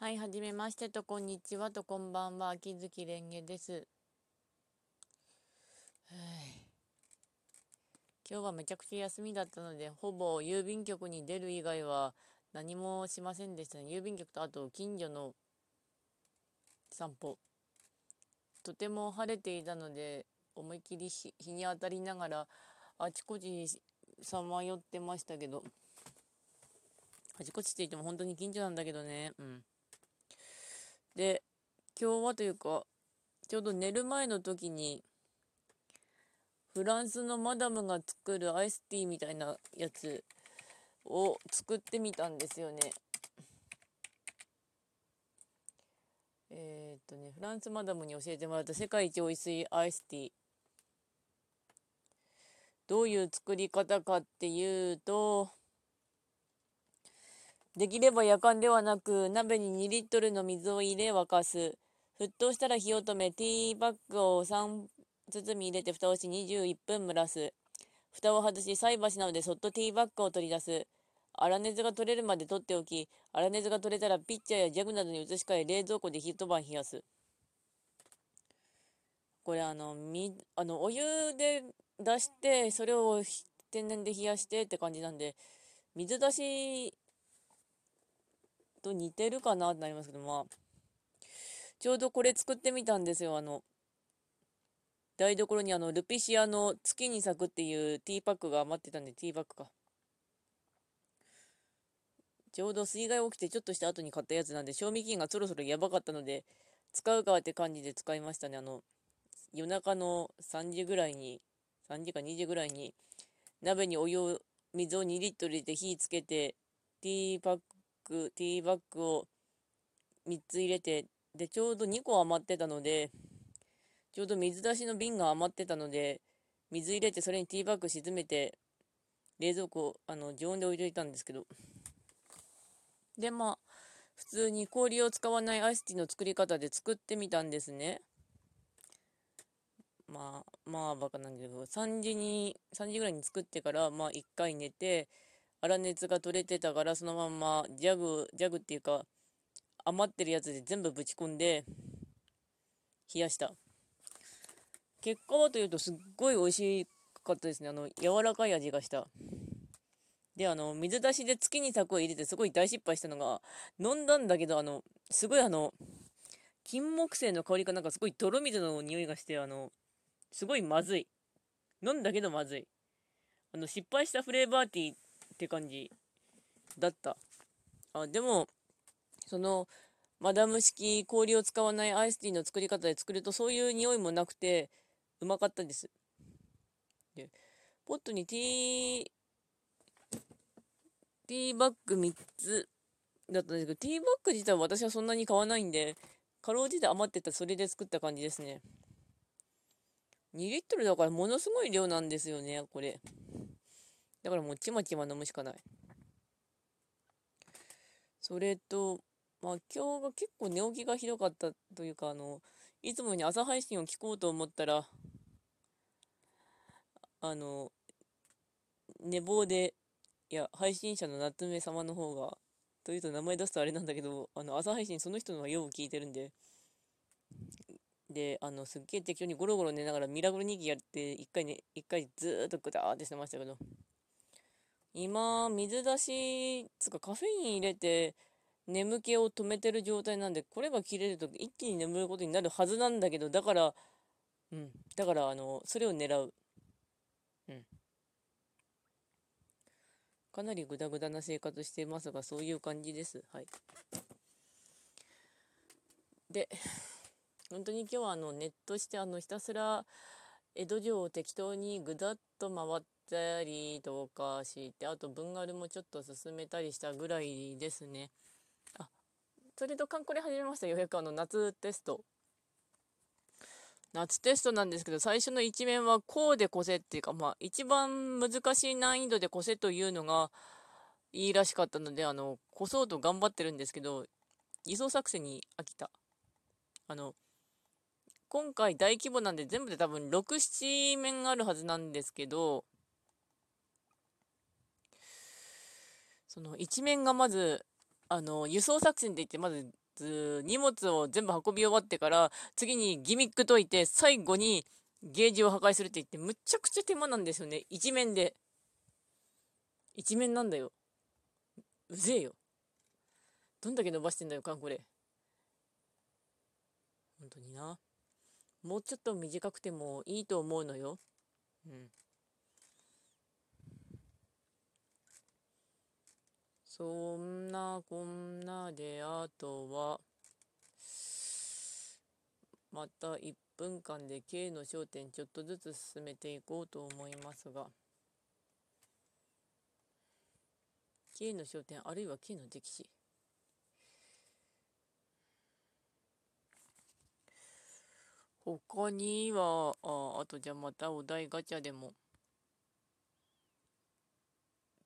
はい、はじめましてと、こんにちはと、こんばんは、秋月蓮華です。今日はめちゃくちゃ休みだったので、ほぼ郵便局に出る以外は何もしませんでしたね。郵便局とあと近所の散歩。とても晴れていたので、思いっきり日日に当たりながら、あちこちさまよってましたけど、あちこちって言っても本当に近所なんだけどね。うん。で、今日はというか、ちょうど寝る前の時に、フランスのマダムが作るアイスティーみたいなやつを作ってみたんですよね。えー、っとね、フランスマダムに教えてもらった世界一美味しいアイスティー。どういう作り方かっていうと、できれば夜間ではなく、鍋に2リットルの水を入れ沸かす。沸騰したら火を止め、ティーバッグを3包み入れて蓋をし21分蒸らす。蓋を外し、菜箸などでそっとティーバッグを取り出す。粗熱が取れるまで取っておき、粗熱が取れたらピッチャーやジャグなどに移し替え、冷蔵庫で一晩冷やす。これあの、み、あの、お湯で出して、それを天然で冷やしてって感じなんで、水出しと似てるかなってなりますけど、まあ、ちょうどこれ作ってみたんですよ。あの、台所にあの、ルピシアの月に咲くっていうティーパックが余ってたんで、ティーバッグか。ちょうど水害起きてちょっとした後に買ったやつなんで、賞味期限がそろそろやばかったので、使うかって感じで使いましたね。あの、夜中の3時ぐらいに、3時か2時ぐらいに、鍋にお湯を、水を2リットル入れて火つけて、ティーパック、ティーバッグを3つ入れて、で、ちょうど2個余ってたので、ちょうど水出しの瓶が余ってたので、水入れてそれにティーバッグ沈めて、冷蔵庫、あの、常温で置いといたんですけど。で、まあ、普通に氷を使わないアイスティーの作り方で作ってみたんですね。まあ、まあ、バカなんだけど、3時に、3時ぐらいに作ってから、まあ、1回寝て、粗熱が取れてたから、そのまんま、ジャグ、ジャグっていうか、余ってるやつで全部ぶち込んで、冷やした。結果はというと、すっごい美味しかったですね。あの、柔らかい味がした。で、あの、水出しで月に柵を入れてすごい大失敗したのが、飲んだんだけど、あの、すごいあの、金木犀の香りかなんかすごい泥水の匂いがして、あの、すごいまずい。飲んだけどまずい。あの、失敗したフレーバーティーって感じだった。あ、でも、その、マダム式氷を使わないアイスティーの作り方で作るとそういう匂いもなくて、うまかったです。で、ポットにティー、ティーバッグ3つだったんですけど、ティーバッグ自体は私はそんなに買わないんで、かろうじて余ってたそれで作った感じですね。2リットルだからものすごい量なんですよね、これ。だからもうちまちま飲むしかない。それと、まあ今日が結構寝起きがひどかったというか、あの、いつもに朝配信を聞こうと思ったら、あの、寝坊で、いや、配信者の夏目様の方が、というと名前出すとあれなんだけど、あの、朝配信その人のはよう聞いてるんで、で、あの、すっげえ適当にゴロゴロ寝ながらミラクル2期やって、一回ね、一回ずーっとグダーってしてましたけど、今、水出し、つかカフェイン入れて、眠気を止めてる状態なんで、これが切れると一気に眠ることになるはずなんだけど、だから、うん。だから、あの、それを狙う。うん。かなりグダグダな生活していますが、そういう感じです。はい。で、本当に今日はあのネットしてあのひたすら江戸城を適当にぐだっと回ったりとかしてあと文丸もちょっと進めたりしたぐらいですね。あそれとカンコレ始めましたよ。うやくあの夏テスト。夏テストなんですけど最初の一面はこうでこせっていうかまあ一番難しい難易度でこせというのがいいらしかったのであのこそうと頑張ってるんですけど偽装作戦に飽きた。あの今回大規模なんで全部で多分6、7面あるはずなんですけど、その1面がまず、あの、輸送作戦って言って、まず荷物を全部運び終わってから、次にギミック解いて、最後にゲージを破壊するって言って、むちゃくちゃ手間なんですよね。一面で。一面なんだよ。うぜえよ。どんだけ伸ばしてんだよ、かんこれ。本当にな。もうちょっと短くてもいいと思うのよ。うん。そんなこんなで、あとは、また1分間で K の焦点ちょっとずつ進めていこうと思いますが、K の焦点あるいは K の歴史。他には、ああとじゃあまたお題ガチャでも。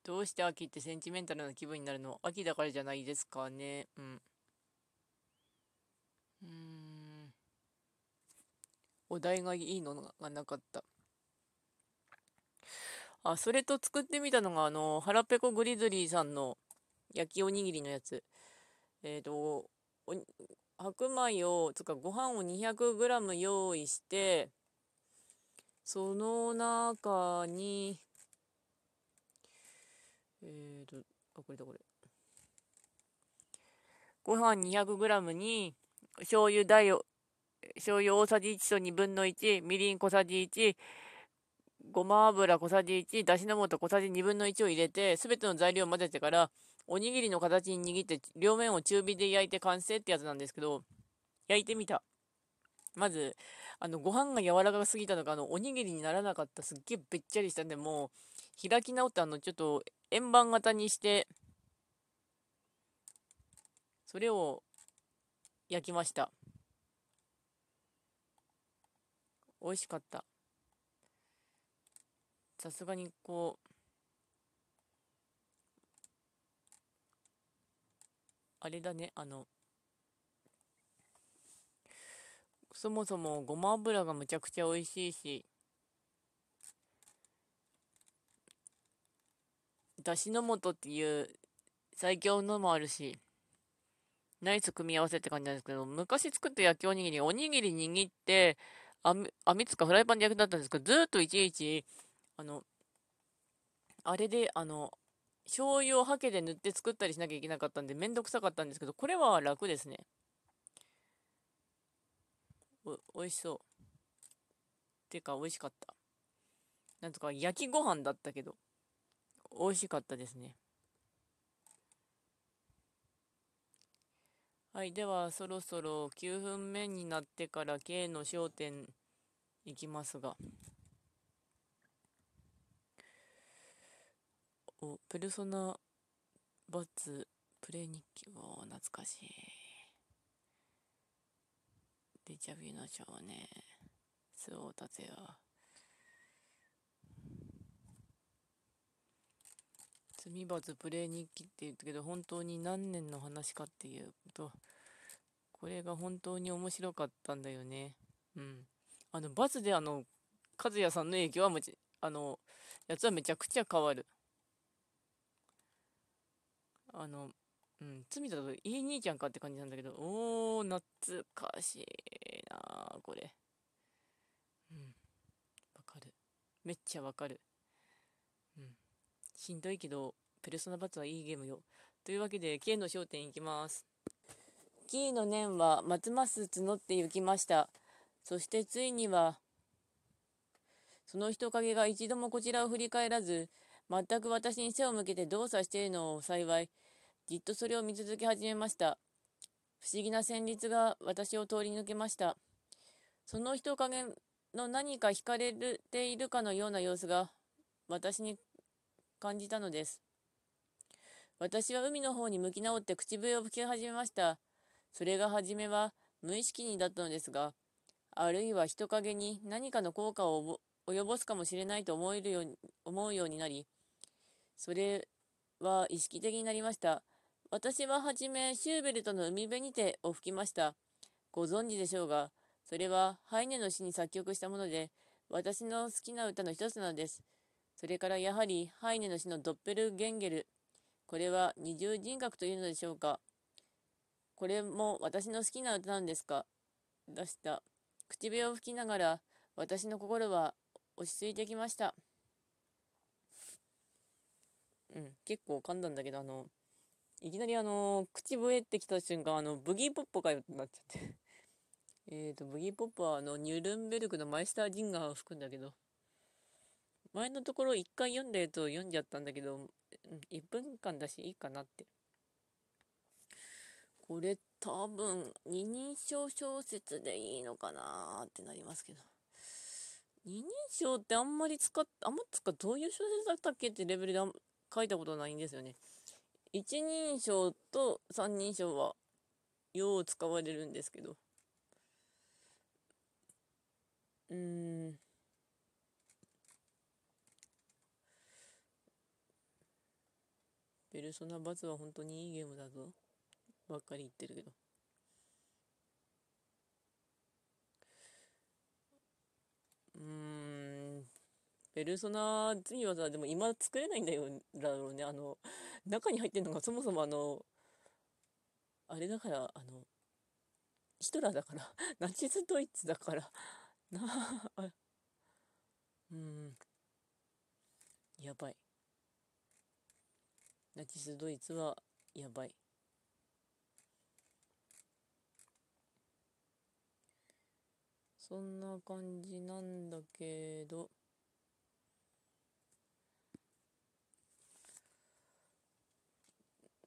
どうして秋ってセンチメンタルな気分になるの？秋だからじゃないですかね。うん。うん。お題がいいのがなかった。あ、それと作ってみたのが、あの、腹ペコグリズリーさんの焼きおにぎりのやつ。えっ、ー、と、白米を、つかご飯を 200g 用意して、その中に、えっ、ー、と、あ、これだこれ。ご飯 200g に、醤油大を、醤油大さじ1と2分の1、みりん小さじ1、ごま油小さじ1、だしの素小さじ2分の1を入れて、すべての材料を混ぜてから、おにぎりの形に握って、両面を中火で焼いて完成ってやつなんですけど、焼いてみた。まず、あの、ご飯が柔らかすぎたのか、あの、おにぎりにならなかった。すっげえべっちゃりしたんで、もう、開き直って、あの、ちょっと、円盤型にして、それを焼きました。美味しかった。さすがにこう、あれだね、あの、そもそもごま油がむちゃくちゃ美味しいし、だしの素っていう最強のもあるし、ナイス組み合わせって感じなんですけど、昔作った焼きおにぎり、おにぎり握って、網、網つかフライパンで焼くだったんですけど、ずっといちいち、あの、あれで、あの、醤油をハケで塗って作ったりしなきゃいけなかったんで、めんどくさかったんですけど、これは楽ですね。お、美味しそう。てか、美味しかった。なんとか、焼きご飯だったけど、美味しかったですね。はい、では、そろそろ9分目になってから K の焦点いきますが。お、ペルソナバツプレイ日記を懐かしい。デジャビュの少年、周防達也。罪罰プレイ日記って言ったけど、本当に何年の話かっていうと、これが本当に面白かったんだよね。うん。あの、バツであの、和也さんの影響はむち、あの、やつはめちゃくちゃ変わる。あの、うん、罪だといい兄ちゃんかって感じなんだけど、おー、懐かしいなこれ。うん。わかる。めっちゃわかる。うん。しんどいけど、ペルソナバツはいいゲームよ。というわけで、K の焦点いきます。キーの念はますます募って行きました。そしてついには、その人影が一度もこちらを振り返らず、全く私に背を向けて動作しているのを幸い、じっとそれを見続け始めました。不思議な旋律が私を通り抜けました。その人影の何か惹かれているかのような様子が私に感じたのです。私は海の方に向き直って口笛を吹き始めました。それが初めは無意識にだったのですが、あるいは人影に何かの効果を及ぼすかもしれないと思えるように思うようになり、それは意識的になりました。私ははじめシューベルトの海辺にてを吹きました。ご存知でしょうが、それはハイネの詩に作曲したもので、私の好きな歌の一つなのです。それからやはりハイネの詩のドッペルゲンゲル。これは二重人格というのでしょうか？これも私の好きな歌なんですか？出した。口笛を吹きながら、私の心は落ち着いてきました。うん、結構噛んだんだけど、あの、いきなりあの、口笛ってきた瞬間、あの、ブギーポップかよってなっちゃって。えっと、ブギーポップはあの、ニュルンベルクのマイスタージンガーを吹くんだけど、前のところ一回読んだやつを読んじゃったんだけど、1分間だしいいかなって。これ多分二人称小説でいいのかなってなりますけど。二人称ってあんまり使っ、あんま使う、どういう小説だったっけってレベルで書いたことないんですよね。一人称と三人称はよう使われるんですけど。うーん。ペルソナバズは本当にいいゲームだぞ。ばっかり言ってるけど。うーん。ペルソナ次はさ、でも今作れないんだよ、だろうね。あの、中に入ってるのがそもそもあの、あれだから、あの、ヒトラーだから、ナチスドイツだから、なあ、うん、やばい。ナチスドイツはやばい。そんな感じなんだけど、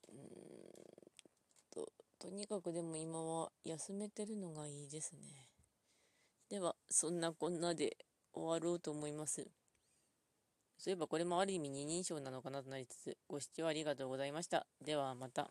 うんと、とにかくでも今は休めてるのがいいですね。では、そんなこんなで終わろうと思います。そういえばこれもある意味二人称なのかなとなりつつ、ご視聴ありがとうございました。ではまた。